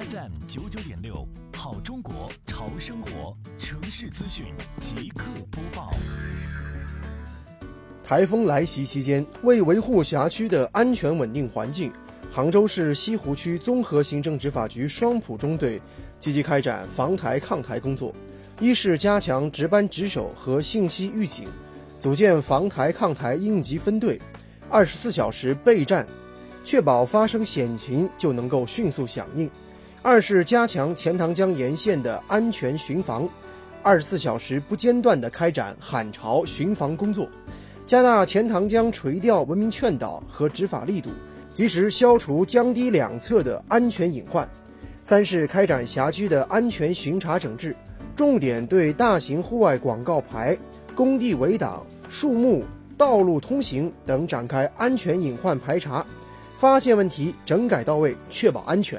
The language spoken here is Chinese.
FM 九九点六，好中国潮生活城市资讯即刻播报。台风来袭期间，为维护辖区的安全稳定环境，杭州市西湖区综合行政执法局双浦中队积极开展防台抗台工作。一是加强值班值守和信息预警，组建防台抗台应急分队，二十四小时备战，确保发生险情就能够迅速响应；二是加强钱塘江沿线的安全巡防，二十四小时不间断地开展喊潮巡防工作，加大钱塘江垂钓文明劝导和执法力度，及时消除江堤两侧的安全隐患；三是开展辖区的安全巡查整治。重点对大型户外广告牌、工地围挡、树木、道路通行等展开安全隐患排查，发现问题整改到位，确保安全。